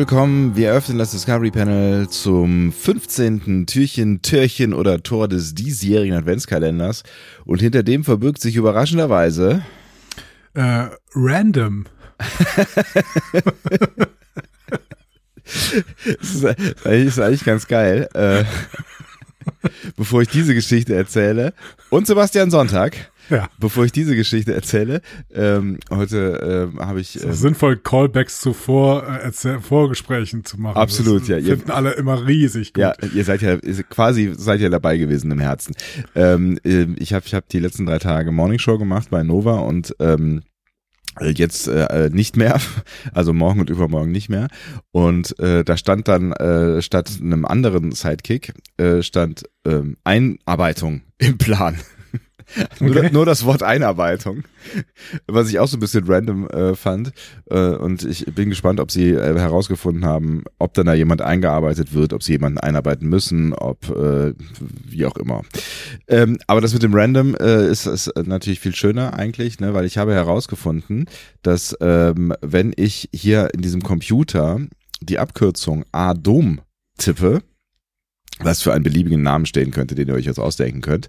Willkommen. Wir öffnen das Discovery Panel zum 15. Türchen, Türchen oder Tor des diesjährigen Adventskalenders. Und hinter dem verbirgt sich überraschenderweise Äh, random. Das ist, eigentlich- ist eigentlich ganz geil. Äh, bevor ich diese Geschichte erzähle. Und Sebastian Sonntag. Ja. Bevor ich diese Geschichte erzähle, ähm, heute ähm, habe ich Es ähm, ist sinnvoll, Callbacks zu Vor, äh, Vorgesprächen zu machen. Absolut, das ja. Ihr- Finden alle immer riesig gut. Ja, ihr seid ja quasi seid ja dabei gewesen im Herzen. Ähm, ähm, ich habe ich hab die letzten drei Tage Morning Show gemacht bei Nova und ähm, jetzt äh, nicht mehr, also morgen und übermorgen nicht mehr. Und äh, da stand dann äh, statt einem anderen Sidekick äh, stand ähm, Einarbeitung im Plan. Nur, Okay. nur das Wort Einarbeitung, was ich auch so ein bisschen random äh, fand. Äh, und ich bin gespannt, ob sie äh, herausgefunden haben, ob dann da jemand eingearbeitet wird, ob sie jemanden einarbeiten müssen, ob äh, wie auch immer. Ähm, aber das mit dem Random äh, ist, ist natürlich viel schöner eigentlich, ne, weil ich habe herausgefunden, dass ähm, wenn ich hier in diesem Computer die Abkürzung ADOM tippe, was für einen beliebigen Namen stehen könnte, den ihr euch jetzt ausdenken könnt,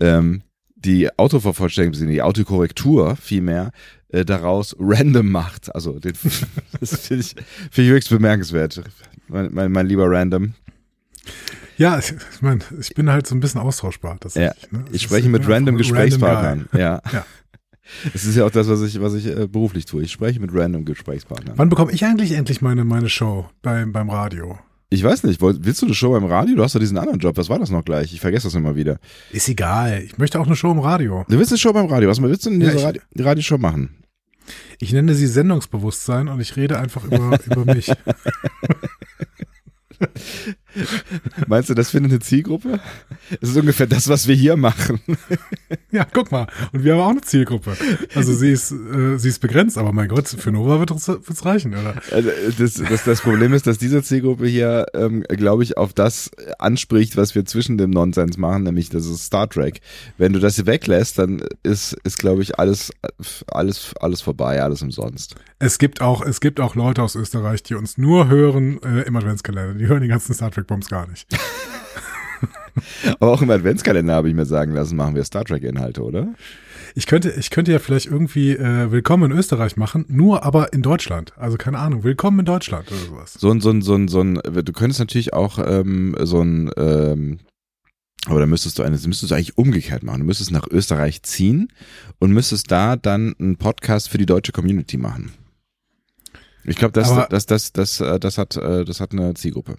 ähm, die Autovervollständigung, die Autokorrektur vielmehr äh, daraus random macht. Also den, das finde ich, find ich höchst bemerkenswert. Mein, mein, mein lieber Random. Ja, ich, ich meine, ich bin halt so ein bisschen austauschbar. Ja, ne? ich spreche ist mit random Gesprächspartnern. Guy. Ja. Ja. Es ist ja auch das, was ich, was ich äh, beruflich tue. Ich spreche mit random Gesprächspartnern. Wann bekomme ich eigentlich endlich meine, meine Show beim, beim Radio? Ich weiß nicht, willst du eine Show beim Radio? Du hast doch diesen anderen Job. Was war das noch gleich? Ich vergesse das immer wieder. Ist egal. Ich möchte auch eine Show im Radio. Du willst eine Show beim Radio. Was willst du denn in Ja, dieser ich- Radio Radioshow machen? Ich nenne sie Sendungsbewusstsein und ich rede einfach über, über mich. Meinst du, das findet eine Zielgruppe? Das ist ungefähr das, was wir hier machen. Ja, guck mal. Und wir haben auch eine Zielgruppe. Also sie ist, äh, sie ist begrenzt, aber mein Gott, für Nova wird es reichen, oder? Also, das, das, das Problem ist, dass diese Zielgruppe hier, ähm, glaube ich, auf das anspricht, was wir zwischen dem Nonsens machen, nämlich das ist Star Trek. Wenn du das hier weglässt, dann ist, ist glaube ich, alles, alles, alles vorbei, alles umsonst. Es gibt auch, es gibt auch Leute aus Österreich, die uns nur hören äh, im Adventskalender. Die hören die ganzen Star Trek Bombs gar nicht. Aber auch im Adventskalender habe ich mir sagen lassen, machen wir Star Trek-Inhalte, oder? Ich könnte, ich könnte ja vielleicht irgendwie äh, Willkommen in Österreich machen, nur aber in Deutschland. Also keine Ahnung, Willkommen in Deutschland oder sowas. So ein, so ein, so ein, so ein, du könntest natürlich auch ähm, so ein, ähm, aber da müsstest du eine, das müsstest du eigentlich umgekehrt machen. Du müsstest nach Österreich ziehen und müsstest da dann einen Podcast für die deutsche Community machen. Ich glaube, das, das, das, das, äh, das hat, äh, das hat eine Zielgruppe.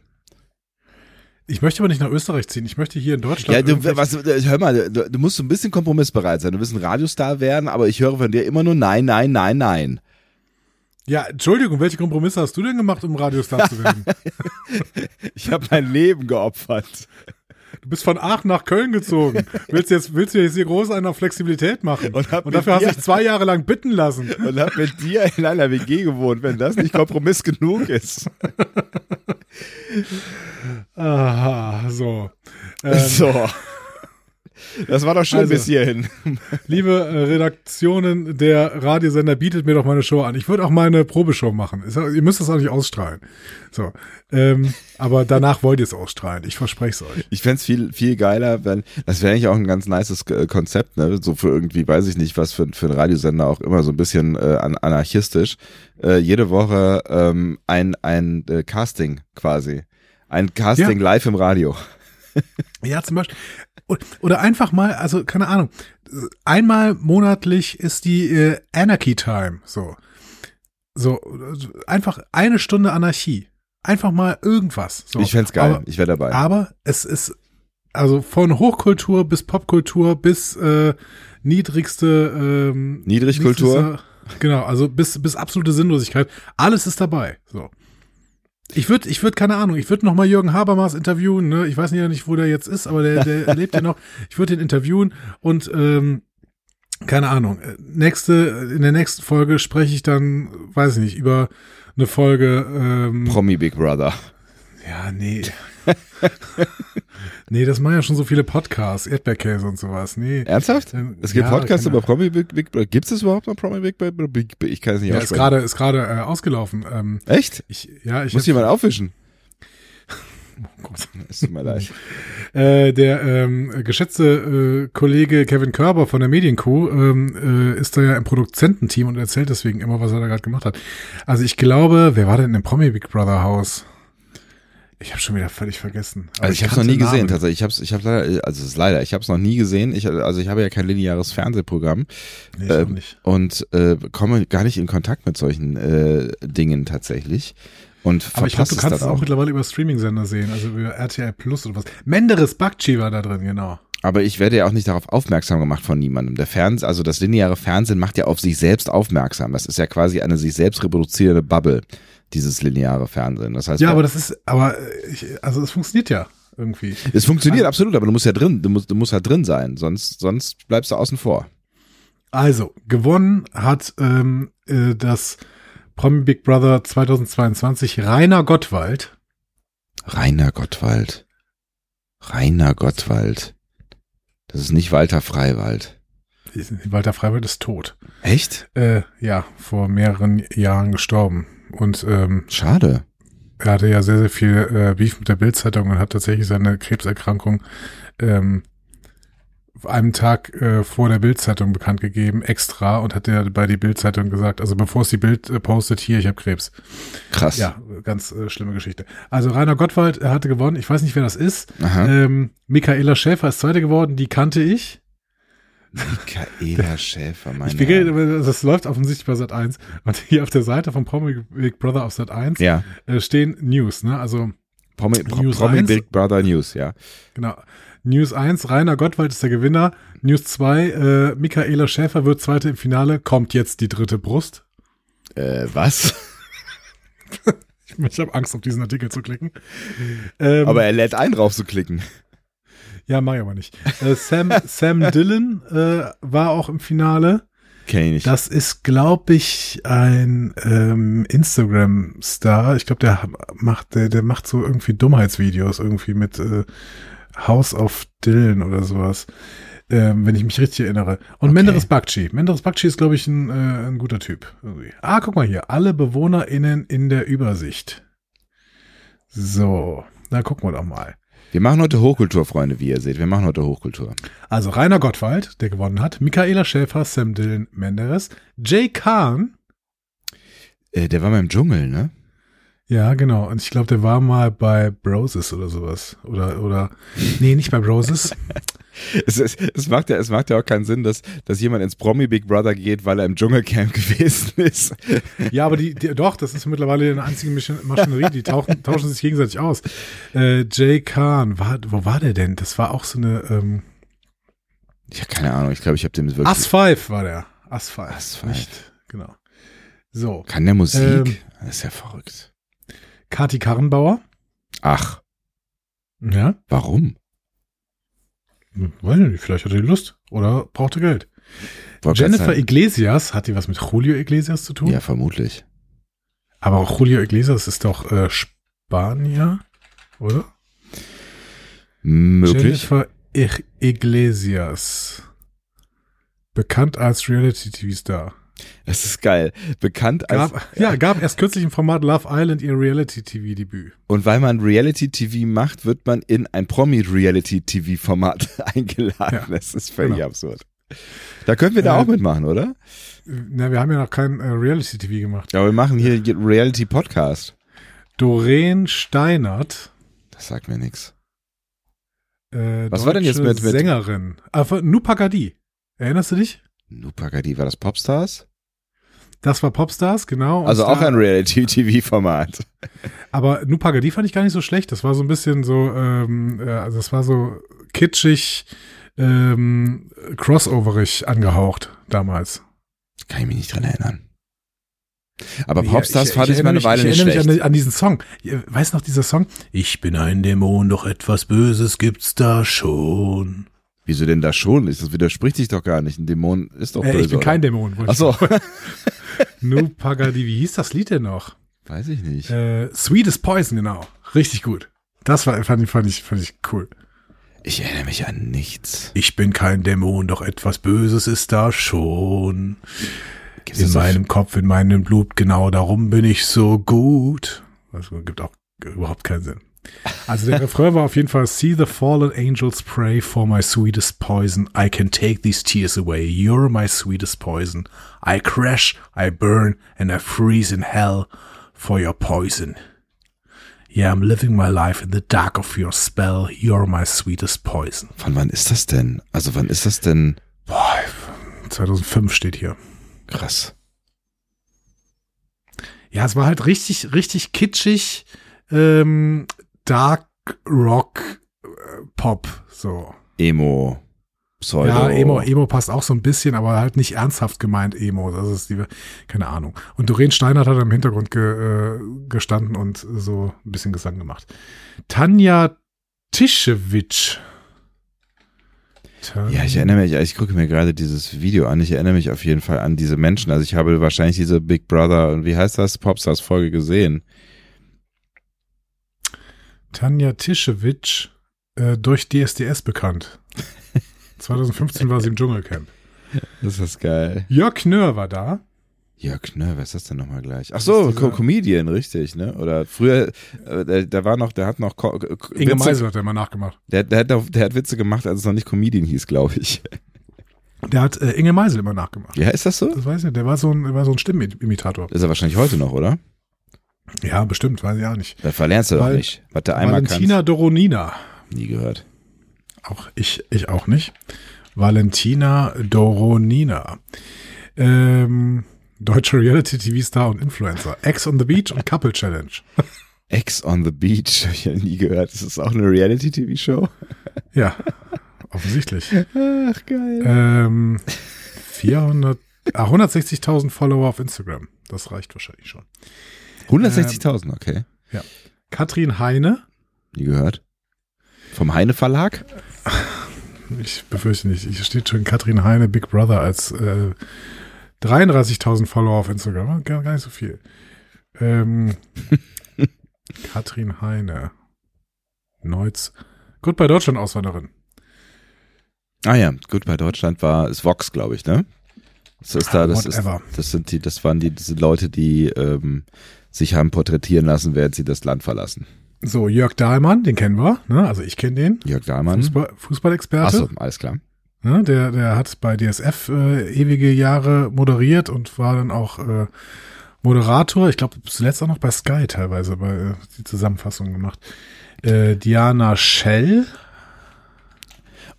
Ich möchte aber nicht nach Österreich ziehen. Ich möchte hier in Deutschland. Ja, du, was, hör mal, du, du musst so ein bisschen kompromissbereit sein. Du willst ein Radiostar werden, aber ich höre von dir immer nur nein, nein, nein, nein. ja, Entschuldigung, welche Kompromisse hast du denn gemacht, um Radiostar zu werden? Ich habe mein Leben geopfert. Du bist von Aachen nach Köln gezogen. Willst jetzt, willst du jetzt hier groß einen auf Flexibilität machen? Und hab Und dafür hast du dich zwei Jahre lang bitten lassen. und habe mit dir in einer WG gewohnt, wenn das nicht Kompromiss genug ist. Aha, so. Ähm, So. Das war doch schön Also. bis hierhin. Liebe äh, Redaktionen, der Radiosender bietet mir doch meine Show an. Ich würde auch meine Probeshow machen. Ihr müsst das auch nicht ausstrahlen. So. Ähm, aber danach wollt ihr es ausstrahlen. Ich verspreche es euch. Ich fänd's viel, viel geiler, wenn, das wäre eigentlich auch ein ganz nices äh, Konzept, ne? So für irgendwie, weiß ich nicht, was für, für ein Radiosender auch immer so ein bisschen äh, an, anarchistisch. Äh, jede Woche ähm, ein, ein äh, Casting quasi. Ein Casting Ja. live im Radio. Ja, zum Beispiel. Oder einfach mal, also keine Ahnung, einmal monatlich ist die äh, Anarchy Time, so. So, äh, einfach eine Stunde Anarchie. Einfach mal irgendwas. So. Ich fänd's geil. Aber, ich wäre dabei. aber es ist, also von Hochkultur bis Popkultur bis äh, niedrigste ähm, Niedrigkultur? Genau, also bis, bis absolute Sinnlosigkeit. Alles ist dabei. So. Ich würde, ich würde, keine Ahnung, ich würde noch mal Jürgen Habermas interviewen, ne? Ich weiß ja nicht, wo der jetzt ist, aber der, der lebt ja noch. Ich würde ihn interviewen und ähm, keine Ahnung. Nächste, in der nächsten Folge spreche ich dann, weiß ich nicht, über eine Folge. Ähm, Promi Big Brother. Ja, nee. nee, das machen ja schon so viele Podcasts, Erdbeerkäse und sowas. Nee. Ernsthaft? Ähm, Es gibt ja, Podcasts über Promi Big, Big Brother. Gibt es überhaupt noch Promi Big Brother? Ich kann es nicht Ja, ist aussprechen. gerade ist gerade äh, ausgelaufen. Ähm, Echt? ich, ja, ich Muss jemand aufwischen? oh Gott. Es tut mir leid. Äh, der ähm, geschätzte äh, Kollege Kevin Körber von der Medienkuh ähm, äh, ist da ja im Produzententeam und erzählt deswegen immer, was er da gerade gemacht hat. Also ich glaube, wer war denn im Promi Big Brother Haus? Ich habe schon wieder völlig vergessen. Aber Also ich habe es noch nie gesehen tatsächlich. Ich habe ich habe leider also es ist leider, ich habe es noch nie gesehen. Ich also ich habe ja kein lineares Fernsehprogramm Nee, ich ähm, nicht. und äh, komme gar nicht in Kontakt mit solchen äh, Dingen tatsächlich und Aber ich glaube, du kannst es auch auch. mittlerweile über Streaming-Sender sehen, also über RTL Plus oder was. Menderes Bakci war da drin, genau. Aber ich werde ja auch nicht darauf aufmerksam gemacht von niemandem. Der Fernsehen, also das lineare Fernsehen macht ja auf sich selbst aufmerksam. Das ist ja quasi eine sich selbst reproduzierende Bubble, dieses lineare Fernsehen. Das heißt, Ja, aber das ist, aber äh, ich, also es funktioniert ja irgendwie. es funktioniert also- absolut, aber du musst ja drin, du musst, du musst halt drin sein, sonst, sonst bleibst du außen vor. Also, gewonnen hat ähm, äh, das Promi Big Brother 2022 Rainer Gottwald. Rainer Gottwald. Rainer Gottwald. Das ist nicht Walter Freiwald. Walter Freiwald ist tot. Echt? Äh, ja, vor mehreren Jahren gestorben. Und ähm, Schade. er hatte ja sehr, sehr viel äh, Beef mit der Bildzeitung und hat tatsächlich seine Krebserkrankung ähm, einem Tag äh, vor der Bildzeitung bekannt gegeben, extra, und hat ja bei die Bildzeitung gesagt, also bevor es die Bild äh, postet, hier, ich habe Krebs. Krass. Ja, ganz äh, schlimme Geschichte. Also Rainer Gottwald, er hatte gewonnen, ich weiß nicht, wer das ist. Aha. Ähm, Michaela Schäfer ist Zweite geworden, die kannte ich. Michaela Schäfer, mein Ich beginne, das läuft offensichtlich bei Sat 1. Und hier auf der Seite von Promi Big Brother auf Sat 1 Ja. äh, stehen News, ne? Also Promi, Pro, News Promi 1. Big Brother News, ja. Genau. News 1, Rainer Gottwald ist der Gewinner. News 2, äh, Michaela Schäfer wird Zweite im Finale, kommt jetzt die dritte Brust. Äh, was? Ich habe Angst, auf diesen Artikel zu klicken. Ähm, Aber er lädt ein, drauf zu klicken. Ja, mach ich aber nicht. Äh, Sam, Sam Dillon äh, war auch im Finale. Kenn ich nicht. Das ist, glaube ich, ein ähm, Instagram-Star. Ich glaube, der macht, der, der macht so irgendwie Dummheitsvideos irgendwie mit äh, House of Dylan oder sowas. Ähm, wenn ich mich richtig erinnere. Und Okay. Menderes Bakci. Menderes Bakci ist, glaube ich, ein, äh, ein guter Typ. Irgendwie. Ah, guck mal hier. Alle BewohnerInnen in der Übersicht. So, na gucken wir doch mal. Wir machen heute Hochkultur, Freunde, wie ihr seht. Wir machen heute Hochkultur. Also Rainer Gottwald, der gewonnen hat, Michaela Schäfer, Sam Dillon, Menderes, Jay Kahn, Äh, der war mal im Dschungel, ne? Ja, genau. Und ich glaube, der war mal bei Broses oder sowas. Oder, oder, nee, nicht bei Broses. Es, es, es, macht ja, es macht ja auch keinen Sinn, dass, dass jemand ins Promi Big Brother geht, weil er im Dschungelcamp gewesen ist. ja, aber die, die, doch, das ist mittlerweile eine einzige Maschin- Maschinerie. Die tauchen, tauschen sich gegenseitig aus. Äh, Jay Kahn, war, wo war der denn? Das war auch so eine, ähm, Ich habe keine Ahnung, ich glaube, ich habe dem wirklich. As 5 war der. As 5. As Five. Nicht, genau. So. Kann der Musik? Ähm. das ist ja verrückt. Kati Karrenbauer. Ach, Ja. warum? Hm, Weiß ich nicht, vielleicht hat er die Lust. Oder brauchte Geld. Wollte Jennifer Iglesias, hat die was mit Julio Iglesias zu tun? Ja, vermutlich. Aber auch Julio Iglesias ist doch äh, Spanier, oder? Möglich. Jennifer Iglesias. Bekannt als Reality-TV-Star. Das ist geil. Bekannt als. Gab, ja, gab erst kürzlich im Format Love Island ihr Reality-TV-Debüt. Und weil man Reality-TV macht, wird man in ein Promi-Reality-TV-Format eingeladen. Ja, das ist völlig genau. absurd. Da können wir da Äh, auch mitmachen, oder? Na, wir haben ja noch kein äh, Reality-TV gemacht. Ja, wir machen hier Reality-Podcast. Doreen Steinert. Das sagt mir nichts. Äh, Was war denn jetzt mit- mit- Sängerin. Ah, Nupagadi. Erinnerst du dich? Nupagadi, war das Popstars? Das war Popstars, genau. Und Also auch ein Reality-TV-Format. Aber Nupagadi fand ich gar nicht so schlecht. Das war so ein bisschen so, ähm, äh, also das war so kitschig, ähm, crossoverig angehaucht damals. Kann ich mich nicht dran erinnern. Aber Ja, Popstars fand ich, erinnere mal eine Weile ich nicht erinnere schlecht. mich an, an diesen Song. Weißt noch dieser Song? Ich bin ein Dämon, doch etwas Böses gibt's da schon. Wieso denn da schon? Das widerspricht sich doch gar nicht. Ein Dämon ist doch Äh, böse. ich bin oder? kein Dämon. Ach ich so. sagen. Nu Pagadi, wie hieß das Lied denn noch? Weiß ich nicht. Äh, Sweet is Poison, genau. Richtig gut. Das war, fand ich, fand ich, fand ich cool. Ich erinnere mich an nichts. Ich bin kein Dämon, doch etwas Böses ist da schon. Gibt's In auf- meinem Kopf, in meinem Blut, genau darum bin ich so gut. Das gibt auch überhaupt keinen Sinn. Also der Refrain war auf jeden Fall See the fallen angels pray for my sweetest poison. I can take these tears away. You're my sweetest poison. I crash, I burn, and I freeze in hell for your poison. Yeah, I'm living my life in the dark of your spell. You're my sweetest poison. Von wann ist das denn? Also wann ist das denn? Boah, 2005 steht hier. Krass. Ja, es war halt richtig, richtig kitschig, ähm, Dark Rock äh, Pop, so. Emo. Pseudo. Ja, Emo, Emo passt auch so ein bisschen, aber halt nicht ernsthaft gemeint Emo. Das ist die, keine Ahnung. Und Doreen Steinert hat im Hintergrund ge, äh, gestanden und so ein bisschen Gesang gemacht. Tanja Tischewitsch. Tan- Ja, ich erinnere mich, ich gucke mir gerade dieses Video an. Ich erinnere mich auf jeden Fall an diese Menschen. Also ich habe wahrscheinlich diese Big Brother und wie heißt das Popstars Folge gesehen. Tanja Tischewitsch, äh, durch DSDS bekannt. 2015 war sie im Dschungelcamp. Das ist geil. Jörg Nöhr war da. Jörg Knör, wer ist das denn nochmal gleich? Ach so, Co Comedian, richtig, ne? Oder früher, äh, der, der war noch, der hat noch Co Inge Meisel hat er immer nachgemacht. Der, der, hat der hat Witze gemacht, als es noch nicht Comedian hieß, glaube ich. Der hat äh, Inge Meisel immer nachgemacht. Ja, ist das so? Das weiß ich, der war so ein, der war so ein Stimmenimitator. Ist er wahrscheinlich heute noch, oder? Ja, bestimmt, weiß ich auch nicht. Da verlernst du doch Val- nicht. Was du einmal Valentina Doronina. kannst. Nie gehört. Auch ich, ich auch nicht. Valentina Doronina. Ähm, deutscher Reality-TV-Star und Influencer. Ex on the Beach und Couple Challenge. Ex on the Beach, habe ich ja nie gehört. Ist das auch eine Reality-TV-Show? Ja, offensichtlich. Ach, geil. Ähm, 400, ah, 160.000 Follower auf Instagram. Das reicht wahrscheinlich schon. 160.000, okay. Katrin Heine. Nie gehört. Vom Heine Verlag? Ich befürchte nicht. Hier steht schon Katrin Heine Big Brother als äh, 33.000 Follower auf Instagram. Gar, gar nicht so viel. Ähm, Katrin Heine. Neutz. Gut bei Deutschland Auswanderin. Ah ja, gut, bei Deutschland war, ist Vox, glaube ich, ne? Das ist da, das ist, das sind die, das waren die, diese Leute, die ähm, sich haben porträtieren lassen, während sie das Land verlassen. So, Jörg Dahlmann, den kennen wir. Ne? Also ich kenne den. Jörg Dahlmann. Fußball, Fußballexperte. Achso, alles klar. Ne? Der, der hat bei DSF äh, ewige Jahre moderiert und war dann auch äh, Moderator. Ich glaube, zuletzt auch noch bei Sky teilweise bei äh, die Zusammenfassung gemacht. Äh, Diana Schell.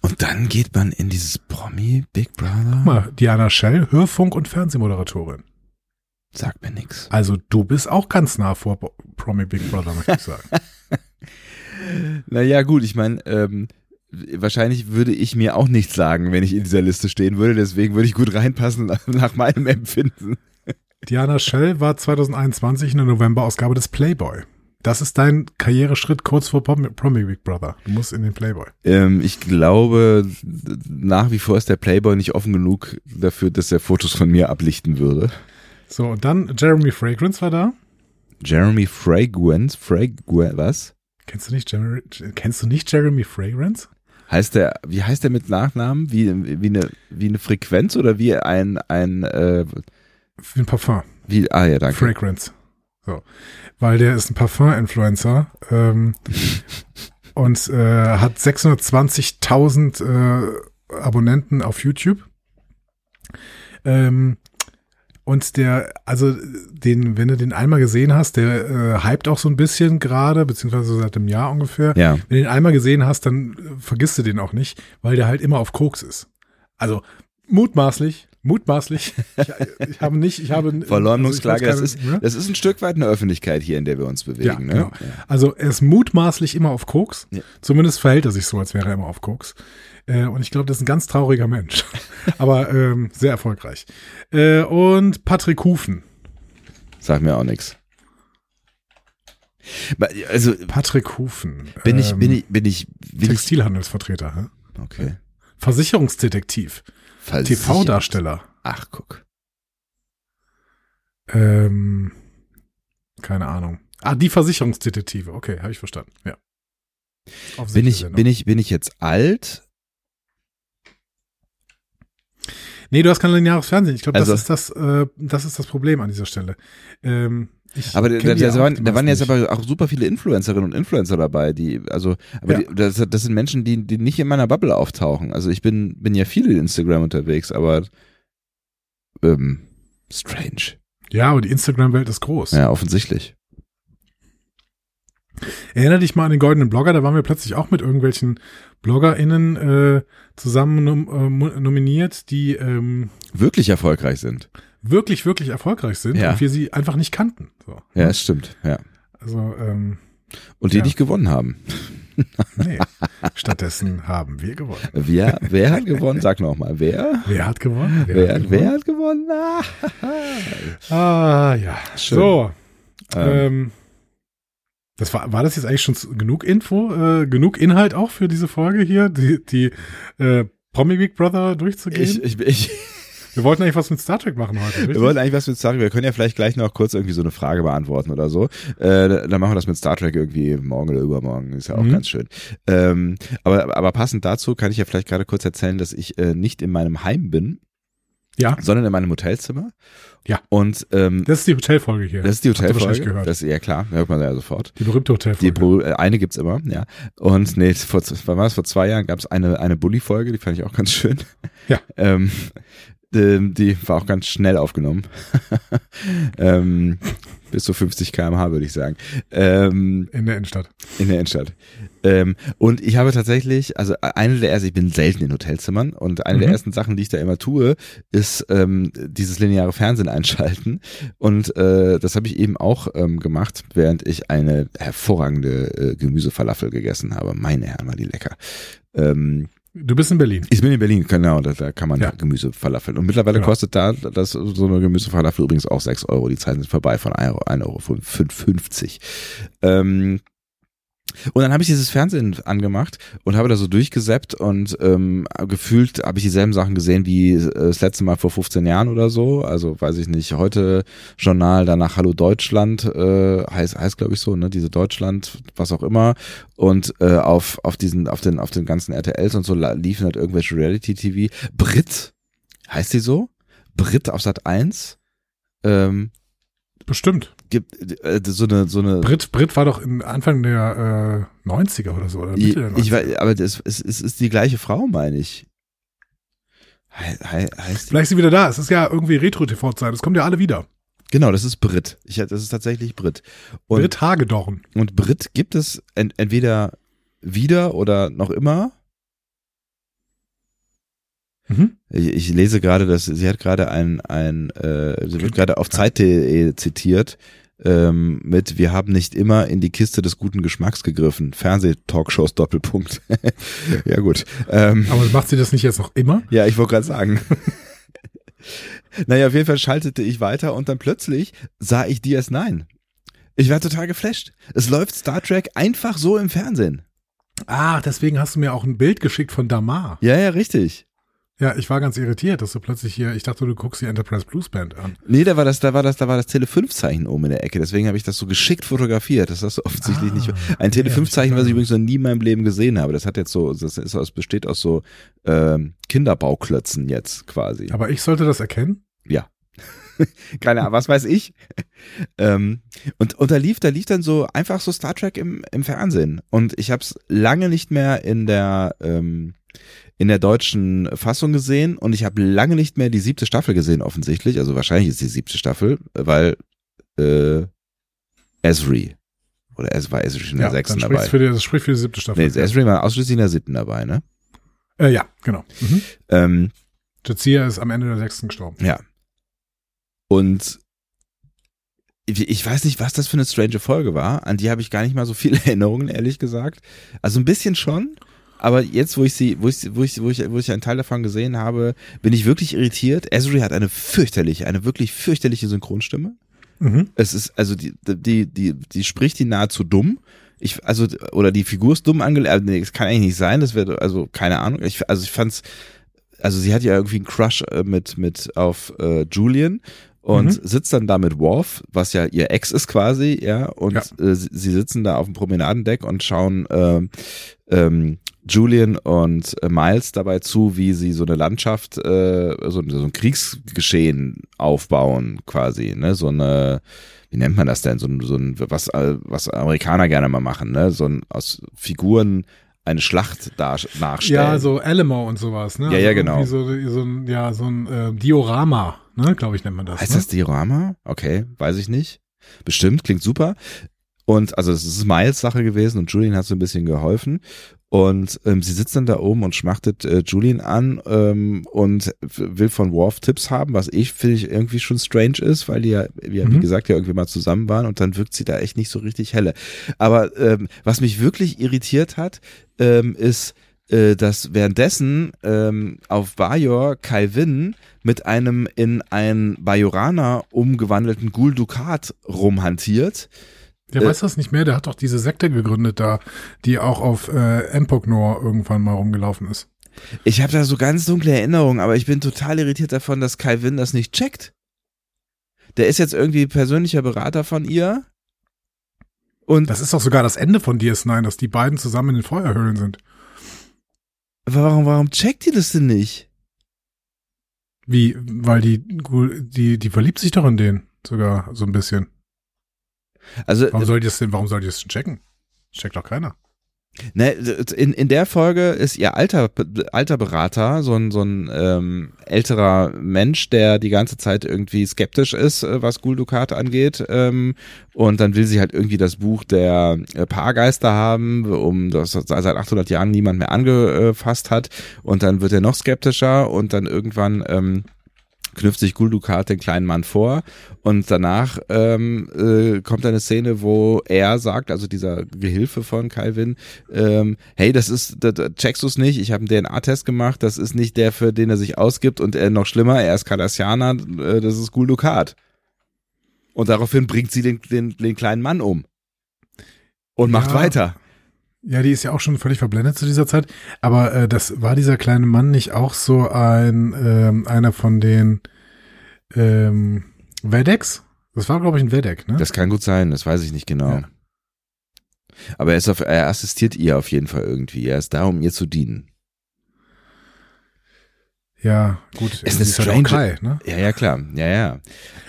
Und dann geht man in dieses Promi Big Brother. Guck mal, Diana Schell, Hörfunk- und Fernsehmoderatorin. Sagt mir nix. Also du bist auch ganz nah vor Promi Big Brother, möchte ich sagen. Naja, gut, ich meine, ähm, wahrscheinlich würde ich mir auch nichts sagen, wenn ich in dieser Liste stehen würde. Deswegen würde ich gut reinpassen nach, meinem Empfinden. Diana Schell war 2021 in der November-Ausgabe des Playboy. Das ist dein Karriereschritt kurz vor Promi Promi Big Brother. Du musst in den Playboy. Ähm, ich glaube, nach wie vor ist der Playboy nicht offen genug dafür, dass er Fotos von mir ablichten würde. So, und dann Jeremy Fragrance war da. Jeremy Fragrance, Fragrance, was? Kennst du nicht Jeremy, kennst du nicht Jeremy Fragrance? Heißt der, wie heißt der mit Nachnamen? Wie, wie eine, wie eine Frequenz oder wie ein, ein, äh, Wie ein Parfum. wie, ah ja, danke. Fragrance. So. Weil der ist ein Parfum-Influencer ähm, und äh, hat 620.000 äh, Abonnenten auf YouTube. Ähm, und der, also den, wenn du den einmal gesehen hast, der äh, hypt auch so ein bisschen gerade, beziehungsweise seit einem Jahr ungefähr. Ja. Wenn du den einmal gesehen hast, dann äh, vergisst du den auch nicht, weil der halt immer auf Koks ist. Also mutmaßlich, mutmaßlich. Ich, ich habe nicht, ich habe Verleumdungsklage, also das ist, ne? das ist ein Stück weit eine Öffentlichkeit hier, in der wir uns bewegen, Ja, ne? genau. Also er ist mutmaßlich immer auf Koks. Ja. Zumindest verhält er sich so, als wäre er immer auf Koks. Äh, und ich glaube, das ist ein ganz trauriger Mensch. Aber ähm, sehr erfolgreich. Äh, und Patrick Hufen. Sag mir auch nichts. Also Patrick Hufen. bin ich, ähm, bin ich, bin ich, ich, Textilhandelsvertreter. hä? okay. Versicherungsdetektiv. Versicher- TV-Darsteller. Ach, guck. Ähm, keine Ahnung. Ah, die Versicherungsdetektive. Okay, habe ich verstanden. Ja. Bin ich, Sendung. bin ich, bin ich jetzt alt? Nee, du hast kein lineares Fernsehen. Ich glaube, Also- das ist das, äh, das ist das Problem an dieser Stelle. Ähm, Aber da, da, waren, da waren jetzt nicht. aber auch super viele Influencerinnen und Influencer dabei, die, also, aber Ja. die, das, das sind Menschen, die, die nicht in meiner Bubble auftauchen. Also ich bin, bin ja viel in Instagram unterwegs, aber ähm, strange. Ja, aber die Instagram-Welt ist groß. Ja, offensichtlich. Erinner dich mal an den goldenen Blogger, da waren wir plötzlich auch mit irgendwelchen BloggerInnen äh, zusammen nom äh, nominiert, die ähm, Wirklich erfolgreich sind. wirklich, wirklich erfolgreich sind Ja. und wir sie einfach nicht kannten. So. Ja, es stimmt. Ja. Also, ähm, Und die Ja. nicht gewonnen haben. nee. Stattdessen haben wir gewonnen. Wer, wer hat gewonnen? Sag noch mal, wer? Wer hat gewonnen? Wer, hat wer hat gewonnen? Ah, Ah, ja. Schön. So. ähm, Ähm, das war, war das jetzt eigentlich schon genug Info, äh, genug Inhalt auch für diese Folge hier, die, die äh, Promi Big Brother durchzugehen? ich, ich, ich, wir wollten eigentlich was mit Star Trek machen heute, richtig? wir wollten eigentlich was mit Star Trek. Wir können ja vielleicht gleich noch kurz irgendwie so eine Frage beantworten oder so. Äh, dann machen wir das mit Star Trek irgendwie morgen oder übermorgen. Ist ja auch Mhm. ganz schön. Ähm, aber, aber passend dazu kann ich ja vielleicht gerade kurz erzählen, dass ich äh, nicht in meinem Heim bin, ja, sondern in meinem Hotelzimmer. Ja. Und ähm, das ist die Hotelfolge hier. das ist die Hotelfolge. gehört. Das, ja klar, hört man ja sofort. die berühmte Die Hotelfolge. Bru- äh, eine gibt's immer, ja. Und nee, vor, wann war das? vor zwei Jahren gab's eine, eine Bully-Folge, die fand ich auch ganz schön. Ja. ähm, ähm, die war auch ganz schnell aufgenommen. ähm, bis zu 50 km/h, würde ich sagen. Ähm, in der Innenstadt. in der Innenstadt. Ähm, und ich habe tatsächlich, also eine der ersten, ich bin selten in Hotelzimmern und eine der Mhm. ersten Sachen, die ich da immer tue, ist ähm, dieses lineare Fernsehen einschalten. Und äh, das habe ich eben auch ähm, gemacht, während ich eine hervorragende äh, Gemüsefalafel gegessen habe. Meine Herren, war die lecker. Ähm, Du bist in Berlin. ich bin in Berlin, genau, da, da kann man Ja. Gemüsefalafeln. Und mittlerweile Genau. kostet da das, so eine Gemüsefalafel übrigens auch 6 Euro. Die Zeiten sind vorbei von 1 Euro, 1 Euro 5,50. Ähm, und dann habe ich dieses Fernsehen angemacht und habe da so durchgesäppt und ähm, gefühlt habe ich dieselben Sachen gesehen wie äh, das letzte Mal vor 15 Jahren oder so. Also weiß ich nicht, heute Journal, danach Hallo Deutschland, äh, heißt, heißt glaube ich so, ne, diese Deutschland, was auch immer. Und äh, auf, auf diesen, auf den, auf den ganzen RTLs und so liefen halt irgendwelche Reality-TV. Brit, heißt die so? Brit auf Sat 1. Ähm, Bestimmt. Gibt äh, so eine, so eine Brit, Brit war doch im Anfang der äh, 90er oder so. Oder Ich, Mitte der 90er. ich weiß, aber das, es, es ist die gleiche Frau, meine ich. He, he, heißt? Vielleicht ist sie wieder da. Es ist ja irgendwie Retro-TV-Zeit. Es kommt ja alle wieder. Genau, das ist Brit. Ich, das ist tatsächlich Brit. Und Brit Hagedorn. Und Brit gibt es ent, entweder wieder oder noch immer. Mhm. Ich, ich lese gerade, dass sie hat gerade ein, ein äh, sie wird gerade auf Zeit.de zitiert ähm, mit Wir haben nicht immer in die Kiste des guten Geschmacks gegriffen. Fernsehtalkshows Doppelpunkt. ja gut. Ähm, Aber macht sie das nicht jetzt noch immer? Ja, ich wollte gerade sagen. naja, auf jeden Fall schaltete ich weiter und dann plötzlich sah ich DS9. Ich war total geflasht. Es läuft Star Trek einfach so im Fernsehen. Ah, deswegen hast du mir auch ein Bild geschickt von Damar. Ja, ja, richtig. Ja, ich war ganz irritiert, dass du plötzlich hier, ich dachte, du guckst die Enterprise Blues Band an. Nee, da war das, da war das, da war das Tele 5 Zeichen oben in der Ecke. Deswegen habe ich das so geschickt fotografiert. Das hast du offensichtlich Ah, nicht. Ein Tele ja, 5 Zeichen, was ich übrigens noch nie in meinem Leben gesehen habe. Das hat jetzt so, das ist aus, besteht aus so ähm, Kinderbauklötzen jetzt quasi. Aber ich sollte das erkennen? Ja. Keine Ahnung, was weiß ich. ähm, und, und da lief, da lief dann so einfach so Star Trek im, im Fernsehen. Und ich habe es lange nicht mehr in der ähm, in der deutschen Fassung gesehen und ich habe lange nicht mehr die siebte Staffel gesehen, offensichtlich. Also wahrscheinlich ist die siebte Staffel, weil äh, Esri oder es war Esri in der sechsten dann dabei. für die, das spricht für die siebte Staffel. Nee, Esri war ausschließlich in der siebten dabei, ne? äh, ja, genau. Mhm. Ähm, Jadzia ist am Ende der sechsten gestorben. Ja. Und ich ich weiß nicht, was das für eine strange Folge war. An die habe ich gar nicht mal so viele Erinnerungen, ehrlich gesagt. Also ein bisschen schon, aber jetzt, wo ich sie, wo ich, wo ich, wo ich, wo ich einen Teil davon gesehen habe, bin ich wirklich irritiert. Esri hat eine fürchterliche, eine wirklich fürchterliche Synchronstimme. Mhm. Es ist, also die, die, die, die spricht die nahezu dumm. Ich, also, oder die Figur ist dumm angelegt. Nee, das kann eigentlich nicht sein. Das wäre, also, keine Ahnung. Ich, also, ich fand's, also, sie hat ja irgendwie einen Crush äh, mit, mit auf äh, Julian und Mhm. sitzt dann da mit Worf, was ja ihr Ex ist quasi, ja, und Ja. Äh, sie, sie sitzen da auf dem Promenadendeck und schauen ähm, ähm, Julian und äh, Miles dabei zu, wie sie so eine Landschaft, äh, so, so ein Kriegsgeschehen aufbauen, quasi, ne, so eine, wie nennt man das denn, so ein, so ein was, äh, was Amerikaner gerne mal machen, ne, so ein aus Figuren eine Schlacht dar nachstellen. Ja, so Alamo und sowas, ne? Ja, ja, genau. irgendwie So, so ein, ja, so ein äh, Diorama, ne, glaube ich, nennt man das. Heißt ne? das Diorama? Okay, weiß ich nicht. Bestimmt, klingt super. Und also es ist Miles Sache gewesen und Julian hat so ein bisschen geholfen. Und ähm, sie sitzt dann da oben und schmachtet äh, Julian an ähm, und will von Worf Tipps haben, was ich finde ich irgendwie schon strange ist, weil die ja, wie, wie Mhm. gesagt, ja irgendwie mal zusammen waren und dann wirkt sie da echt nicht so richtig helle. Aber ähm, was mich wirklich irritiert hat, ähm, ist, äh, dass währenddessen ähm, auf Bajor Winn mit einem in ein Bajoraner umgewandelten Gul Dukat rumhantiert. Der Äh, weiß das nicht mehr, der hat doch diese Sekte gegründet da, die auch auf äh, Empoknor irgendwann mal rumgelaufen ist. Ich habe da so ganz dunkle Erinnerungen, aber ich bin total irritiert davon, dass Kai Winn das nicht checkt. Der ist jetzt irgendwie persönlicher Berater von ihr. Und Das ist doch sogar das Ende von DS9, dass die beiden zusammen in den Feuerhöhlen sind. warum, warum checkt ihr das denn nicht? Wie, weil die, die, die verliebt sich doch in den sogar so ein bisschen. Also Warum soll die das denn, warum soll die das denn checken? Checkt doch keiner. Ne, in, in der Folge ist ihr alter, alter Berater, so ein, so ein ähm, älterer Mensch, der die ganze Zeit irgendwie skeptisch ist, äh, was Gul Dukat angeht. Ähm, und dann will sie halt irgendwie das Buch der äh, Paargeister haben, um das seit 800 Jahren niemand mehr angefasst hat. Und dann wird er noch skeptischer und dann irgendwann ähm, knüpft sich Gul Dukat den kleinen Mann vor und danach ähm, äh, kommt eine Szene, wo er sagt, also dieser Gehilfe von Calvin, ähm, hey, das ist, das, checkst du es nicht, ich habe einen DNA-Test gemacht, das ist nicht der, für den er sich ausgibt und er noch schlimmer, er ist Cardassianer, äh, das ist Gul Dukat. Und daraufhin bringt sie den, den, den kleinen Mann um und macht Ja. weiter. Ja, die ist ja auch schon völlig verblendet zu dieser Zeit. Aber äh, das war dieser kleine Mann nicht auch so ein ähm, einer von den ähm, Vedex? Das war, glaube ich, ein Vedek, ne? Das kann gut sein, das weiß ich nicht genau. Ja. Aber er, ist auf, er assistiert ihr auf jeden Fall irgendwie. Er ist da, um ihr zu dienen. Ja, gut. Ist sie eine halt strange- Kai, ne? Ja, ja, klar. Ja, ja.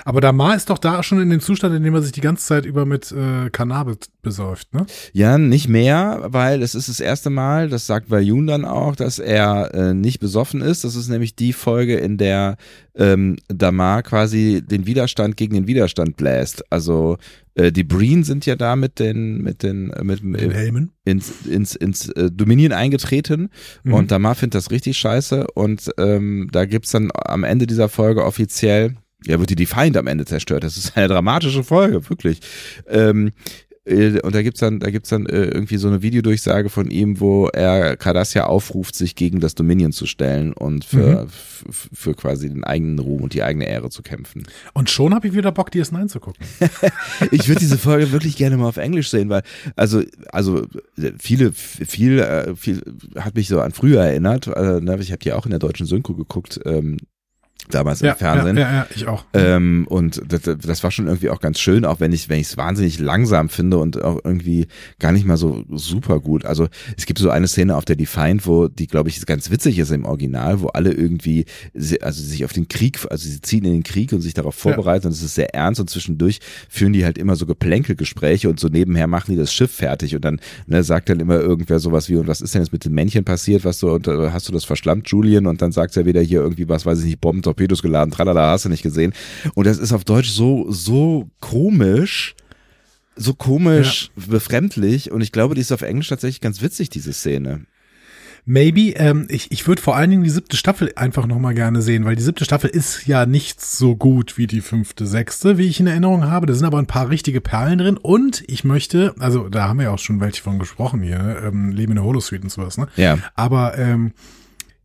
Aber Damar ist doch da schon in dem Zustand, in dem er sich die ganze Zeit über mit äh, Cannabis besäuft, ne? Ja, nicht mehr, weil es ist das erste Mal, das sagt Vayun dann auch, dass er äh, nicht besoffen ist. Das ist nämlich die Folge, in der ähm, Damar quasi den Widerstand gegen den Widerstand bläst. Also äh, die Breen sind ja da mit den mit den äh, mit, Mit den Helmen. ins ins ins äh, Dominion eingetreten Mhm. und Damar findet das richtig scheiße und ähm, da gibt's dann am Ende dieser Folge offiziell ja, wird die Defiant am Ende zerstört. Das ist eine dramatische Folge, wirklich. Ähm, äh, und da gibt's dann, da gibt's dann äh, irgendwie so eine Videodurchsage von ihm, wo er Cardassia aufruft, sich gegen das Dominion zu stellen und für, f- für quasi den eigenen Ruhm und die eigene Ehre zu kämpfen. Und schon habe ich wieder Bock, DS9 zu gucken. Ich würde diese Folge wirklich gerne mal auf Englisch sehen, weil also also viele viel äh, viel hat mich so an früher erinnert. Äh, ne, ich habe die auch in der deutschen Synchro geguckt ähm, damals im Fernsehen. Ja, ja, ja, ich auch. Ähm, und das, das war schon irgendwie auch ganz schön, auch wenn ich wenn ich es wahnsinnig langsam finde und auch irgendwie gar nicht mal so super gut. Also es gibt so eine Szene auf der Defiant, wo die glaube ich ganz witzig ist im Original, wo alle irgendwie also sich auf den Krieg, also sie ziehen in den Krieg und sich darauf vorbereiten und es ist sehr ernst und zwischendurch führen die halt immer so Geplänkelgespräche und so nebenher machen die das Schiff fertig und dann ne, sagt dann immer irgendwer sowas wie und was ist denn jetzt mit dem Männchen passiert, was du und äh, hast du das verschlammt, Julian und dann sagt er wieder hier irgendwie was, weiß ich nicht, Bomben, Torpedos geladen, tralala, hast du nicht gesehen und das ist auf Deutsch so so komisch so komisch befremdlich und ich glaube, die ist auf Englisch tatsächlich ganz witzig, diese Szene. Maybe. Ähm, ich ich würde vor allen Dingen die siebte Staffel einfach nochmal gerne sehen, weil die siebte Staffel ist ja nicht so gut wie die fünfte, sechste, wie ich in Erinnerung habe. Da sind aber ein paar richtige Perlen drin. Und ich möchte, also da haben wir ja auch schon welche von gesprochen hier, ähm, Leben in der Holosuite und sowas, ne? Ja. Aber ähm,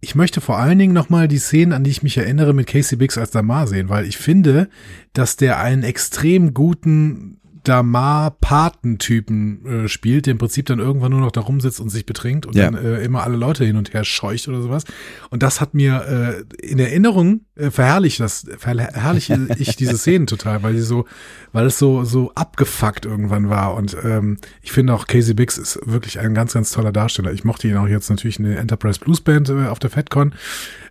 ich möchte vor allen Dingen nochmal die Szenen, an die ich mich erinnere, mit Casey Biggs als Damar sehen, weil ich finde, dass der einen extrem guten Damar-Patentypen äh, spielt, der im Prinzip dann irgendwann nur noch da rumsitzt und sich betrinkt und Ja. dann äh, immer alle Leute hin und her scheucht oder sowas. Und das hat mir äh, in Erinnerung äh, verherrlicht das, verherrliche ich diese Szenen total, weil sie so, weil es so so abgefuckt irgendwann war. Und ähm, ich finde auch Casey Biggs ist wirklich ein ganz ganz toller Darsteller. Ich mochte ihn auch jetzt natürlich in der Enterprise Blues Band äh, auf der FedCon.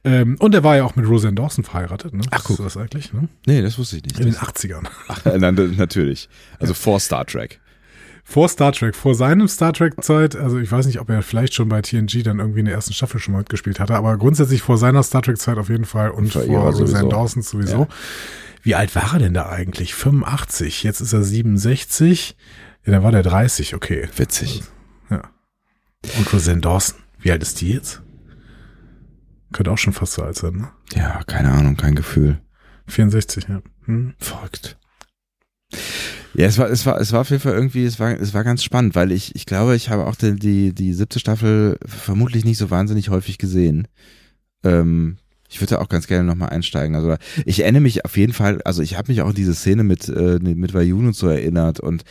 Ähm, und er war ja auch mit Roseanne Dawson verheiratet. Ne? Ach, guck. Ist das eigentlich? Ne? Nee, das wusste ich nicht. In den 80ern. Ach, nein, natürlich. Also vor Star Trek. Vor Star Trek, vor seinem Star Trek-Zeit, also ich weiß nicht, ob er vielleicht schon bei TNG dann irgendwie in der ersten Staffel schon mal mitgespielt hatte, aber grundsätzlich vor seiner Star Trek-Zeit auf jeden Fall und Vor vor, Roseanne. Dawson sowieso. Ja. Wie alt war er denn da eigentlich? 85, jetzt ist er 67, ja, dann war der 30, okay. Witzig. Ja. Und Roseanne Dawson, wie alt ist die jetzt? Könnte auch schon fast so alt sein, ne? Ja, keine Ahnung, kein Gefühl. 64, ja. Hm. Verrückt. Ja, es war, es war, es war auf jeden Fall irgendwie, es war, es war ganz spannend, weil ich, ich glaube, ich habe auch die, die, die siebte Staffel vermutlich nicht so wahnsinnig häufig gesehen. Ähm, ich würde da auch ganz gerne nochmal einsteigen. Also ich erinnere mich auf jeden Fall, also ich habe mich auch an diese Szene mit, äh, mit Vayun und so erinnert und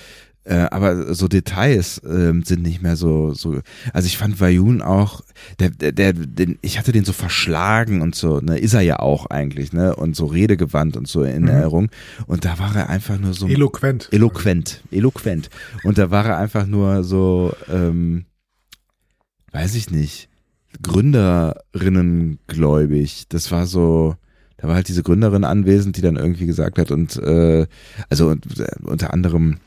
äh, aber so Details ähm, sind nicht mehr so so. Also ich fand Vayun auch, der, der, der, den, ich hatte den so verschlagen und so. Ne, ist er ja auch eigentlich, ne und so redegewandt und so in Mhm. Erinnerung. Und da war er einfach nur so Eloquent. eloquent, eloquent. Und da war er einfach nur so, ähm, weiß ich nicht, Gründerinnen gläubig. Das war so, da war halt diese Gründerin anwesend, die dann irgendwie gesagt hat und äh, also und, äh, unter anderem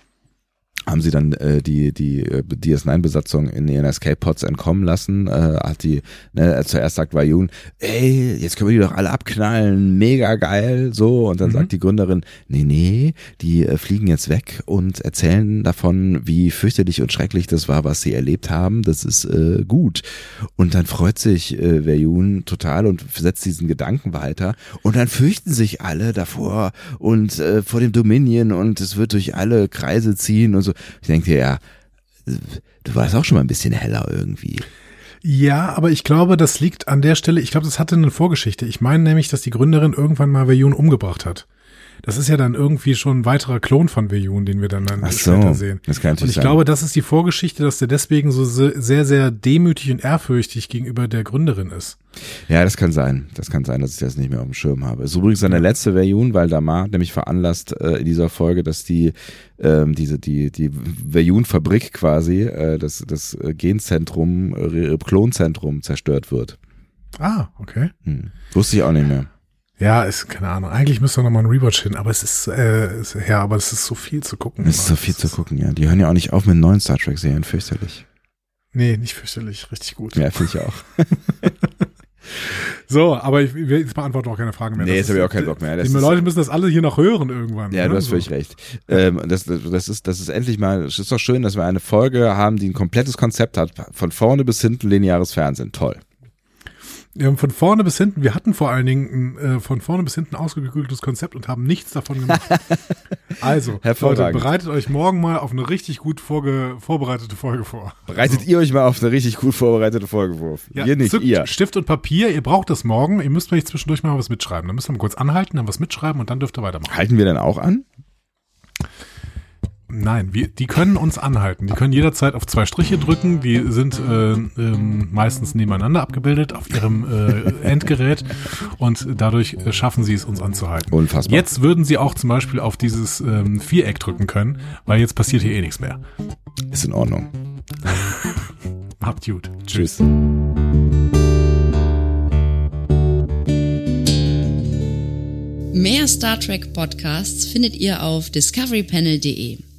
haben sie dann äh, die die äh, DS9-Besatzung in ihren Escape-Pods entkommen lassen. Äh, hat die ne, zuerst sagt Vayun, ey, jetzt können wir die doch alle abknallen, mega geil, so. Und dann Mhm. sagt die Gründerin, nee, nee, die äh, fliegen jetzt weg und erzählen davon, wie fürchterlich und schrecklich das war, was sie erlebt haben. Das ist äh, gut. Und dann freut sich äh, Vayun total und setzt diesen Gedanken weiter. Und dann fürchten sich alle davor und äh, vor dem Dominion und es wird durch alle Kreise ziehen und so. Ich denke, ja, du warst auch schon mal ein bisschen heller irgendwie. Ja, aber ich glaube, das liegt an der Stelle, ich glaube, das hatte eine Vorgeschichte. Ich meine nämlich, dass die Gründerin irgendwann mal Veyun umgebracht hat. Das ist ja dann irgendwie schon ein weiterer Klon von Veyun, den wir dann, dann Ach so, später sehen. das kann Und ich sein. glaube, das ist die Vorgeschichte, dass der deswegen so se- sehr, sehr demütig und ehrfürchtig gegenüber der Gründerin ist. Ja, das kann sein. Das kann sein, dass ich das nicht mehr auf dem Schirm habe. Ist übrigens seine letzte Version, weil Damar nämlich veranlasst äh, in dieser Folge, dass die ähm, diese die die Verjun-Fabrik quasi, äh, das das Genzentrum, äh, Klonzentrum zerstört wird. Ah, okay. Hm. Wusste ich auch nicht mehr. Ja, ist, keine Ahnung. Eigentlich müsste noch mal ein Rewatch hin, aber es ist, äh, ist, ja, aber es ist so viel zu gucken. Es ist so viel zu gucken, ja. Die hören ja auch nicht auf mit neuen Star Trek-Serien, fürchterlich. Nee, nicht fürchterlich, richtig gut. Ja, finde ich auch. So, aber ich, jetzt beantworten auch keine Fragen mehr. Nee, Das jetzt habe ich auch keinen Bock mehr. Das Die Leute müssen das alle hier noch hören irgendwann. Ja, ne? du hast So. völlig recht. Ähm, das, das, ist, das ist endlich mal, es ist doch schön, dass wir eine Folge haben, die ein komplettes Konzept hat. Von vorne bis hinten lineares Fernsehen. Toll. Wir haben von vorne bis hinten, wir hatten vor allen Dingen ein, äh, von vorne bis hinten ausgeklügeltes Konzept und haben nichts davon gemacht. also, Leute, bereitet euch morgen mal auf eine richtig gut vorbereitete Folge vor. Bereitet ihr euch mal auf eine richtig gut vorbereitete Folge vor. Ja, ihr nicht, ihr. Stift und Papier, ihr braucht das morgen. Ihr müsst vielleicht zwischendurch mal was mitschreiben. Dann müsst ihr mal kurz anhalten, dann was mitschreiben und dann dürft ihr weitermachen. Halten wir dann auch an? Nein, wir, die können uns anhalten. Die können jederzeit auf zwei Striche drücken. Die sind äh, ähm, meistens nebeneinander abgebildet auf ihrem äh, Endgerät und dadurch äh, schaffen sie es, uns anzuhalten. Unfassbar. Jetzt würden sie auch zum Beispiel auf dieses ähm, Viereck drücken können, weil jetzt passiert hier eh nichts mehr. Ist in Ordnung. Habt gut. Tschüss. Mehr Star Trek Podcasts findet ihr auf discoverypanel.de.